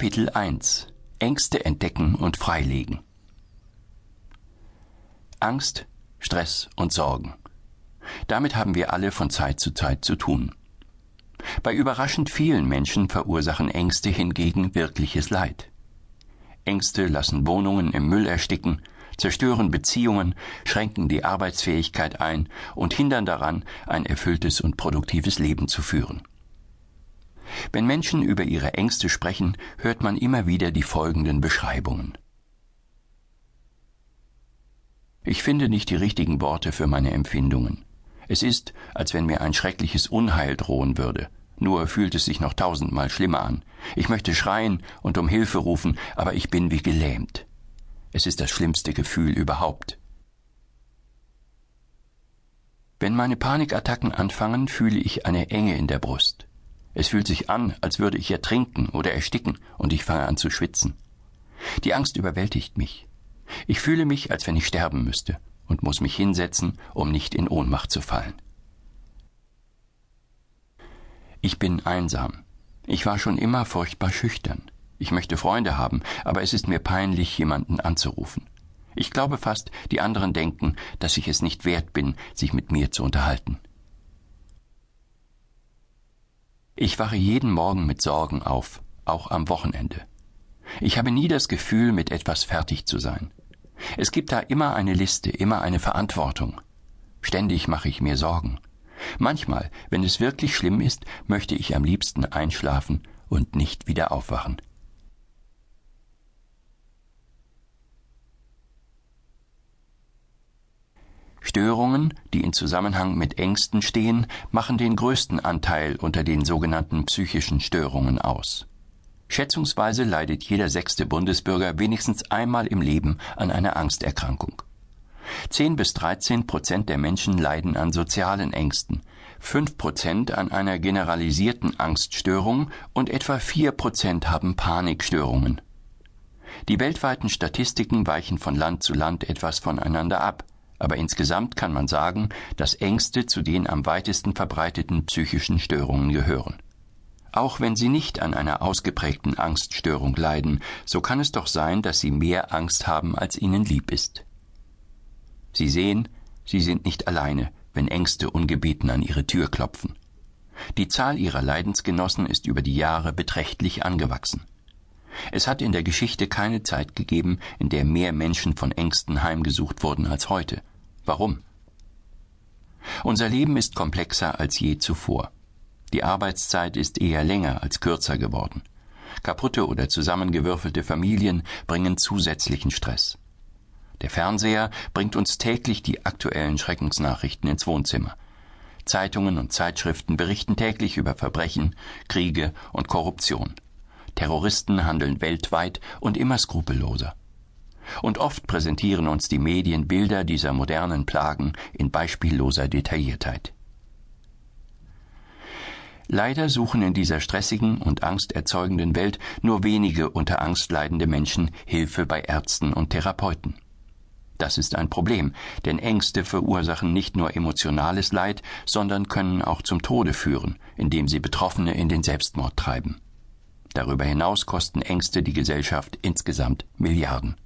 Kapitel 1 Ängste entdecken und freilegen Angst, Stress und Sorgen. Damit haben wir alle von Zeit zu Zeit zu tun. Bei überraschend vielen Menschen verursachen Ängste hingegen wirkliches Leid. Ängste lassen Wohnungen im Müll ersticken, zerstören Beziehungen, schränken die Arbeitsfähigkeit ein und hindern daran, ein erfülltes und produktives Leben zu führen. Wenn Menschen über ihre Ängste sprechen, hört man immer wieder die folgenden Beschreibungen. Ich finde nicht die richtigen Worte für meine Empfindungen. Es ist, als wenn mir ein schreckliches Unheil drohen würde. Nur fühlt es sich noch tausendmal schlimmer an. Ich möchte schreien und um Hilfe rufen, aber ich bin wie gelähmt. Es ist das schlimmste Gefühl überhaupt. Wenn meine Panikattacken anfangen, fühle ich eine Enge in der Brust. Es fühlt sich an, als würde ich ertrinken oder ersticken, und ich fange an zu schwitzen. Die Angst überwältigt mich. Ich fühle mich, als wenn ich sterben müsste, und muss mich hinsetzen, um nicht in Ohnmacht zu fallen. Ich bin einsam. Ich war schon immer furchtbar schüchtern. Ich möchte Freunde haben, aber es ist mir peinlich, jemanden anzurufen. Ich glaube fast, die anderen denken, dass ich es nicht wert bin, sich mit mir zu unterhalten. Ich wache jeden Morgen mit Sorgen auf, auch am Wochenende. Ich habe nie das Gefühl, mit etwas fertig zu sein. Es gibt da immer eine Liste, immer eine Verantwortung. Ständig mache ich mir Sorgen. Manchmal, wenn es wirklich schlimm ist, möchte ich am liebsten einschlafen und nicht wieder aufwachen. Störungen, die in Zusammenhang mit Ängsten stehen, machen den größten Anteil unter den sogenannten psychischen Störungen aus. Schätzungsweise leidet jeder sechste Bundesbürger wenigstens einmal im Leben an einer Angsterkrankung. 10 bis 13 Prozent der Menschen leiden an sozialen Ängsten, 5 Prozent an einer generalisierten Angststörung und etwa 4 Prozent haben Panikstörungen. Die weltweiten Statistiken weichen von Land zu Land etwas voneinander ab aber insgesamt kann man sagen, dass Ängste zu den am weitesten verbreiteten psychischen Störungen gehören. Auch wenn Sie nicht an einer ausgeprägten Angststörung leiden, so kann es doch sein, dass Sie mehr Angst haben, als Ihnen lieb ist. Sie sehen, Sie sind nicht alleine, wenn Ängste ungebeten an Ihre Tür klopfen. Die Zahl Ihrer Leidensgenossen ist über die Jahre beträchtlich angewachsen. Es hat in der Geschichte keine Zeit gegeben, in der mehr Menschen von Ängsten heimgesucht wurden als heute. Warum? Unser Leben ist komplexer als je zuvor. Die Arbeitszeit ist eher länger als kürzer geworden. Kaputte oder zusammengewürfelte Familien bringen zusätzlichen Stress. Der Fernseher bringt uns täglich die aktuellen Schreckensnachrichten ins Wohnzimmer. Zeitungen und Zeitschriften berichten täglich über Verbrechen, Kriege und Korruption. Terroristen handeln weltweit und immer skrupelloser. Und oft präsentieren uns die Medien Bilder dieser modernen Plagen in beispielloser Detailliertheit. Leider suchen in dieser stressigen und angsterzeugenden Welt nur wenige unter Angst leidende Menschen Hilfe bei Ärzten und Therapeuten. Das ist ein Problem, denn Ängste verursachen nicht nur emotionales Leid, sondern können auch zum Tode führen, indem sie Betroffene in den Selbstmord treiben. Darüber hinaus kosten Ängste die Gesellschaft insgesamt Milliarden.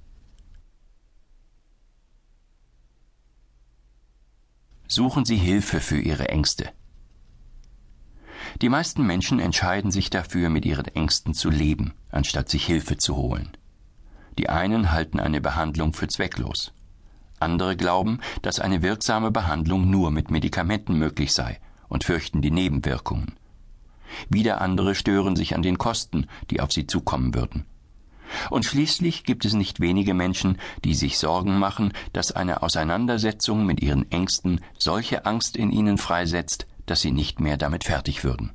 Suchen Sie Hilfe für Ihre Ängste. Die meisten Menschen entscheiden sich dafür, mit ihren Ängsten zu leben, anstatt sich Hilfe zu holen. Die einen halten eine Behandlung für zwecklos. Andere glauben, dass eine wirksame Behandlung nur mit Medikamenten möglich sei und fürchten die Nebenwirkungen. Wieder andere stören sich an den Kosten, die auf sie zukommen würden. Und schließlich gibt es nicht wenige Menschen, die sich Sorgen machen, dass eine Auseinandersetzung mit ihren Ängsten solche Angst in ihnen freisetzt, dass sie nicht mehr damit fertig würden.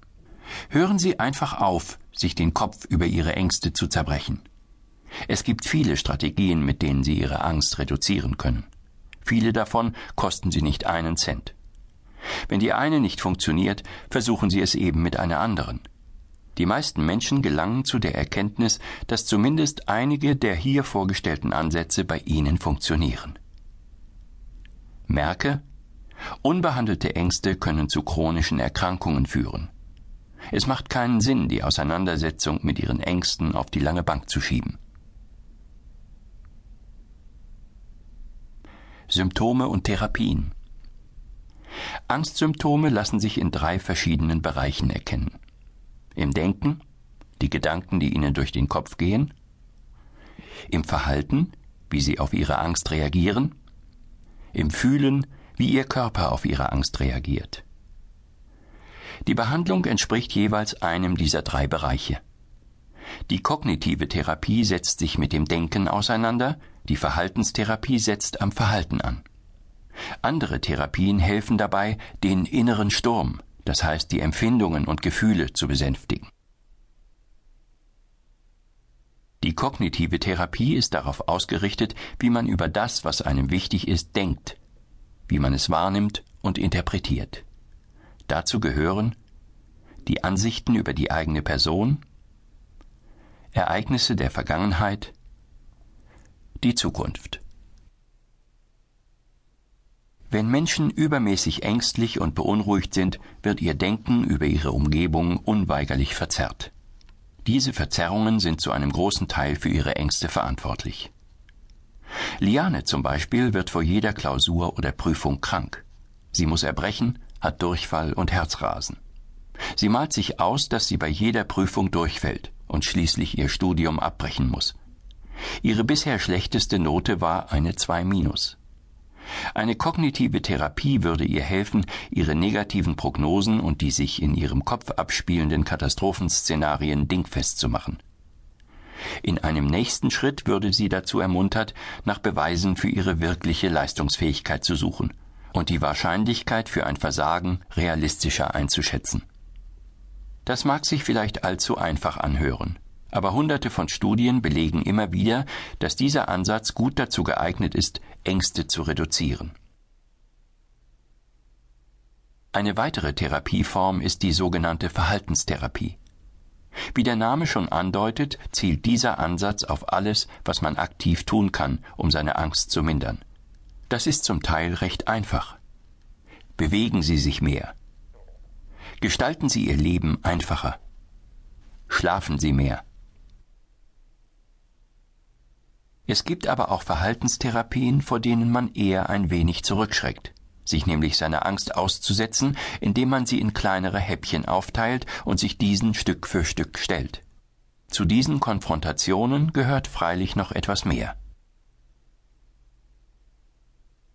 Hören Sie einfach auf, sich den Kopf über Ihre Ängste zu zerbrechen. Es gibt viele Strategien, mit denen Sie Ihre Angst reduzieren können. Viele davon kosten Sie nicht einen Cent. Wenn die eine nicht funktioniert, versuchen Sie es eben mit einer anderen. Die meisten Menschen gelangen zu der Erkenntnis, dass zumindest einige der hier vorgestellten Ansätze bei ihnen funktionieren. Merke, unbehandelte Ängste können zu chronischen Erkrankungen führen. Es macht keinen Sinn, die Auseinandersetzung mit ihren Ängsten auf die lange Bank zu schieben. Symptome und Therapien. Angstsymptome lassen sich in drei verschiedenen Bereichen erkennen. Im Denken, die Gedanken, die Ihnen durch den Kopf gehen, im Verhalten, wie Sie auf Ihre Angst reagieren, im Fühlen, wie Ihr Körper auf Ihre Angst reagiert. Die Behandlung entspricht jeweils einem dieser drei Bereiche. Die kognitive Therapie setzt sich mit dem Denken auseinander, die Verhaltenstherapie setzt am Verhalten an. Andere Therapien helfen dabei, den inneren Sturm, das heißt die Empfindungen und Gefühle zu besänftigen. Die kognitive Therapie ist darauf ausgerichtet, wie man über das, was einem wichtig ist, denkt, wie man es wahrnimmt und interpretiert. Dazu gehören die Ansichten über die eigene Person, Ereignisse der Vergangenheit, die Zukunft. Wenn Menschen übermäßig ängstlich und beunruhigt sind, wird ihr Denken über ihre Umgebung unweigerlich verzerrt. Diese Verzerrungen sind zu einem großen Teil für ihre Ängste verantwortlich. Liane zum Beispiel wird vor jeder Klausur oder Prüfung krank. Sie muss erbrechen, hat Durchfall und Herzrasen. Sie malt sich aus, dass sie bei jeder Prüfung durchfällt und schließlich ihr Studium abbrechen muss. Ihre bisher schlechteste Note war eine 2 minus. Eine kognitive Therapie würde ihr helfen, ihre negativen Prognosen und die sich in ihrem Kopf abspielenden Katastrophenszenarien dingfest zu machen. In einem nächsten Schritt würde sie dazu ermuntert, nach Beweisen für ihre wirkliche Leistungsfähigkeit zu suchen und die Wahrscheinlichkeit für ein Versagen realistischer einzuschätzen. Das mag sich vielleicht allzu einfach anhören, aber hunderte von Studien belegen immer wieder, dass dieser Ansatz gut dazu geeignet ist, Ängste zu reduzieren. Eine weitere Therapieform ist die sogenannte Verhaltenstherapie. Wie der Name schon andeutet, zielt dieser Ansatz auf alles, was man aktiv tun kann, um seine Angst zu mindern. Das ist zum Teil recht einfach. Bewegen Sie sich mehr. Gestalten Sie Ihr Leben einfacher. Schlafen Sie mehr. Es gibt aber auch Verhaltenstherapien, vor denen man eher ein wenig zurückschreckt, sich nämlich seiner Angst auszusetzen, indem man sie in kleinere Häppchen aufteilt und sich diesen Stück für Stück stellt. Zu diesen Konfrontationen gehört freilich noch etwas mehr.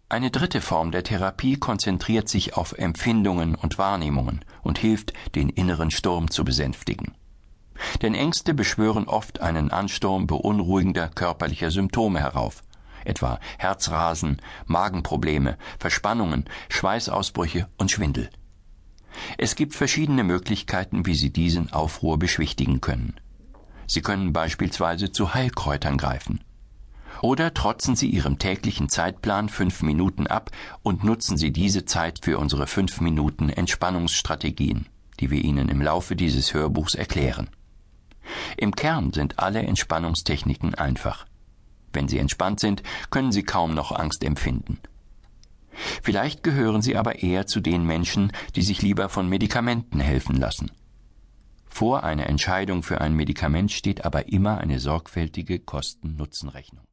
Eine dritte Form der Therapie konzentriert sich auf Empfindungen und Wahrnehmungen und hilft, den inneren Sturm zu besänftigen. Denn Ängste beschwören oft einen Ansturm beunruhigender körperlicher Symptome herauf, etwa Herzrasen, Magenprobleme, Verspannungen, Schweißausbrüche und Schwindel. Es gibt verschiedene Möglichkeiten, wie Sie diesen Aufruhr beschwichtigen können. Sie können beispielsweise zu Heilkräutern greifen. Oder trotzen Sie Ihrem täglichen Zeitplan fünf Minuten ab und nutzen Sie diese Zeit für unsere fünf Minuten Entspannungsstrategien, die wir Ihnen im Laufe dieses Hörbuchs erklären. Im Kern sind alle Entspannungstechniken einfach. Wenn Sie entspannt sind, können Sie kaum noch Angst empfinden. Vielleicht gehören Sie aber eher zu den Menschen, die sich lieber von Medikamenten helfen lassen. Vor einer Entscheidung für ein Medikament steht aber immer eine sorgfältige Kosten-Nutzen-Rechnung.